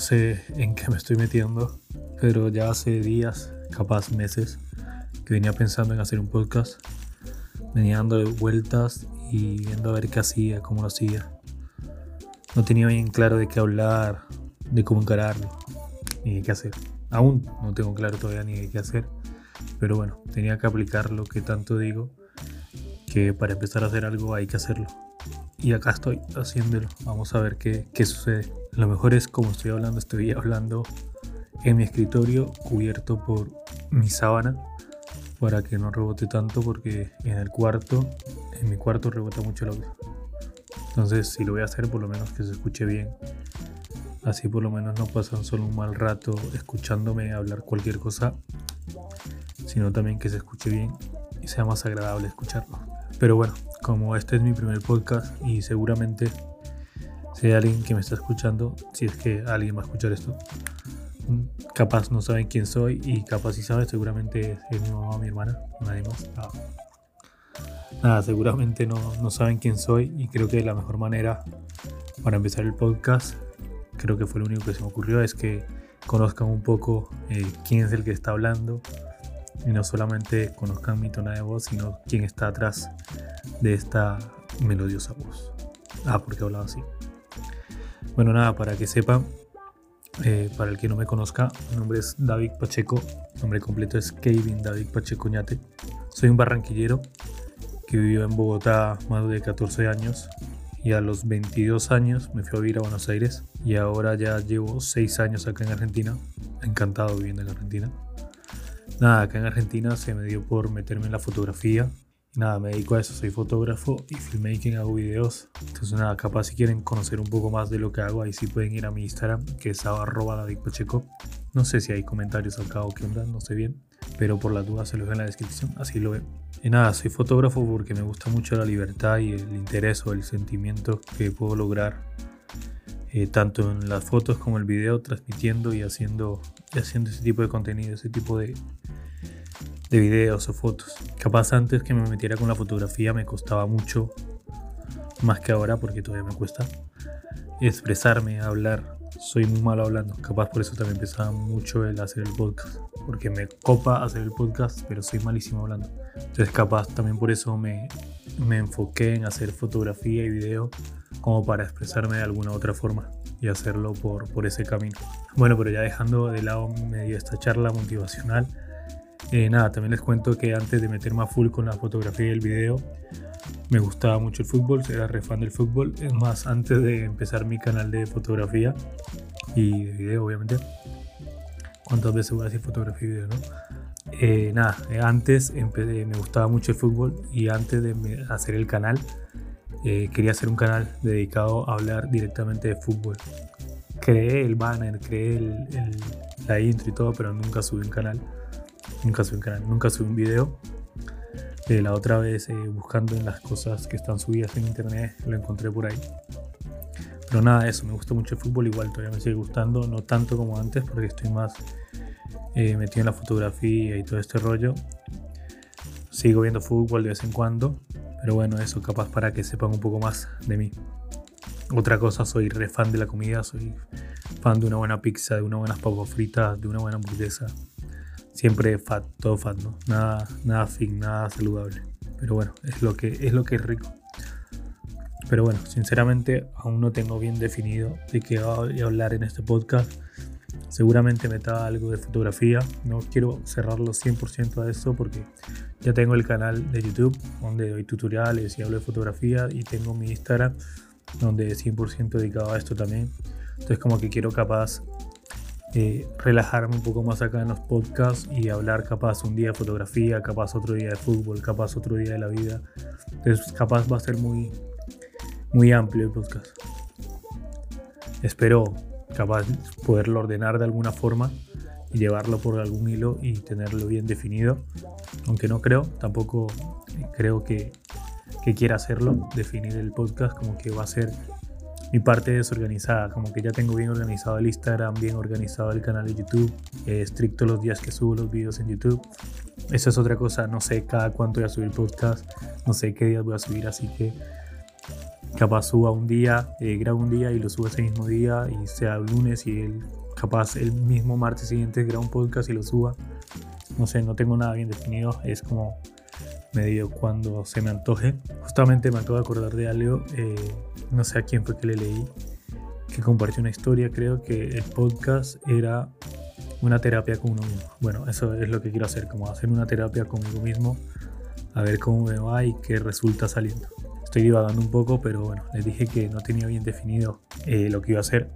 no sé en qué me estoy metiendo, pero ya hace días, capaz meses, que venía pensando en hacer un podcast. Venía dando vueltas y viendo a ver qué hacía, cómo lo hacía. No tenía bien claro de qué hablar, de cómo encararlo, ni de qué hacer. Aún no tengo claro todavía ni de qué hacer, pero bueno, tenía que aplicar lo que tanto digo, que para empezar a hacer algo hay que hacerlo. Y acá estoy haciéndolo. Vamos a ver qué, qué sucede. Lo mejor es como estoy hablando, estoy hablando en mi escritorio cubierto por mi sábana para que no rebote tanto porque en el cuarto, en mi cuarto rebota mucho el audio. Entonces si lo voy a hacer por lo menos que se escuche bien. Así por lo menos no pasan solo un mal rato escuchándome hablar cualquier cosa, sino también que se escuche bien y sea más agradable escucharlo. Pero bueno, como este es mi primer podcast y seguramente si hay alguien que me está escuchando, si es que alguien va a escuchar esto, mm, capaz no saben quién soy y capaz si sabe, seguramente es mi mamá o mi hermana, nadie más. Ah. Nada, seguramente no, no saben quién soy y creo que la mejor manera para empezar el podcast, creo que fue lo único que se me ocurrió, es que conozcan un poco eh, quién es el que está hablando y no solamente conozcan mi tono de voz, sino quién está atrás de esta melodiosa voz. Ah, porque hablaba así. Bueno, nada, para que sepan, eh, para el que no me conozca, mi nombre es David Pacheco, nombre completo es Kevin David Pacheco Ñate. Soy un barranquillero que vivió en Bogotá más de 14 años y a los 22 años me fui a vivir a Buenos Aires y ahora ya llevo 6 años acá en Argentina, encantado viviendo en Argentina. Nada, acá en Argentina se me dio por meterme en la fotografía nada, me dedico a eso, soy fotógrafo y filmmaking, hago videos. Entonces nada, capaz si quieren conocer un poco más de lo que hago, ahí sí pueden ir a mi Instagram, que es arroba David Pacheco. No sé si hay comentarios acá o qué onda, no sé bien, pero por las dudas se los dejo en la descripción, así lo ven. Y nada, soy fotógrafo porque me gusta mucho la libertad y el interés o el sentimiento que puedo lograr eh, tanto en las fotos como el video, transmitiendo y haciendo, y haciendo ese tipo de contenido, ese tipo de, de videos o fotos. Capaz antes que me metiera con la fotografía me costaba mucho, más que ahora porque todavía me cuesta, expresarme, hablar. Soy muy malo hablando, capaz por eso también empezaba mucho el hacer el podcast, porque me copa hacer el podcast, pero soy malísimo hablando. Entonces capaz también por eso me, me enfoqué en hacer fotografía y video como para expresarme de alguna otra forma y hacerlo por, por ese camino. Bueno, pero ya dejando de lado medio esta charla motivacional, eh, nada, también les cuento que antes de meterme a full con la fotografía y el video, me gustaba mucho el fútbol, era re fan del fútbol. Es más, antes de empezar mi canal de fotografía y de video, obviamente. ¿Cuántas veces voy a decir fotografía y video, no? Eh, nada, eh, antes empecé, me gustaba mucho el fútbol y antes de hacer el canal, quería hacer un canal dedicado a hablar directamente de fútbol. Creé el banner, creé el, la intro y todo, pero nunca subí un canal Nunca subí un canal, nunca subí un video. Eh, la otra vez eh, buscando en las cosas que están subidas en internet lo encontré por ahí. Pero nada, eso, me gusta mucho el fútbol, igual todavía me sigue gustando, no tanto como antes porque estoy más eh, metido en la fotografía y todo este rollo. Sigo viendo fútbol de vez en cuando, pero bueno, eso capaz para que sepan un poco más de mí. Otra cosa, soy re fan de la comida, soy fan de una buena pizza, de unas buenas papas fritas, de una buena hamburguesa siempre fat, todo fat, ¿no? Nada, nada fin, nada saludable. Pero bueno, es lo que es lo que es rico. Pero bueno, sinceramente aún no tengo bien definido de qué voy a hablar en este podcast. Seguramente meta algo de fotografía. No quiero cerrarlo 100% a esto porque ya tengo el canal de YouTube donde doy tutoriales y hablo de fotografía y tengo mi Instagram donde es 100% dedicado a esto también. Entonces como que quiero capaz eh, relajarme un poco más acá en los podcasts y hablar capaz un día de fotografía, capaz otro día de fútbol, capaz otro día de la vida. Entonces capaz va a ser muy, muy amplio el podcast. Espero capaz poderlo ordenar de alguna forma y llevarlo por algún hilo y tenerlo bien definido. Aunque no creo, tampoco creo que, que quiera hacerlo, definir el podcast como que va a ser mi parte desorganizada, como que ya tengo bien organizado el Instagram, bien organizado el canal de YouTube, eh, estricto los días que subo los videos en YouTube. Eso es otra cosa, no sé cada cuánto voy a subir podcast, no sé qué días voy a subir, así que capaz suba un día, eh, grabo un día y lo subo ese mismo día y sea lunes y el, capaz el mismo martes siguiente grabo un podcast y lo suba. No sé, no tengo nada bien definido, es como medio cuando se me antoje. Justamente me acabo de acordar de algo, eh, no sé a quién fue que le leí, que compartió una historia, creo que el podcast era una terapia con uno mismo. Bueno, eso es lo que quiero hacer, como hacer una terapia conmigo mismo, a ver cómo me va y qué resulta saliendo. Estoy divagando un poco, pero bueno, les dije que no tenía bien definido eh, lo que iba a hacer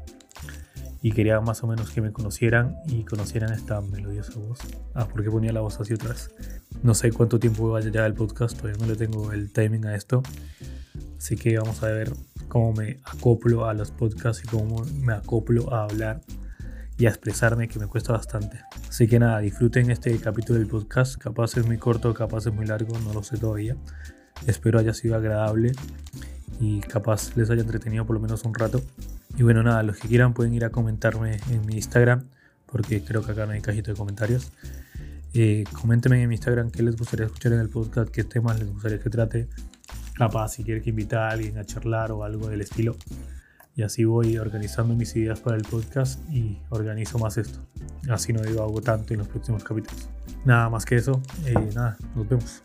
y quería más o menos que me conocieran y conocieran esta melodiosa voz. Ah, ¿por qué ponía la voz así otra vez? No sé cuánto tiempo va a llegar el podcast, todavía no le tengo el timing a esto. Así que vamos a ver cómo me acoplo a los podcasts y cómo me acoplo a hablar y a expresarme, que me cuesta bastante. Así que nada, disfruten este capítulo del podcast. Capaz es muy corto, capaz es muy largo, no lo sé todavía. Espero haya sido agradable y capaz les haya entretenido por lo menos un rato. Y bueno, nada, los que quieran pueden ir a comentarme en mi Instagram, porque creo que acá no hay cajito de comentarios. Eh, coméntenme en mi Instagram qué les gustaría escuchar en el podcast, qué temas les gustaría que trate. Capaz si quieren que invite a alguien a charlar o algo del estilo. Y así voy organizando mis ideas para el podcast y organizo más esto. Así no digo algo tanto en los próximos capítulos. Nada más que eso. Eh, nada, nos vemos.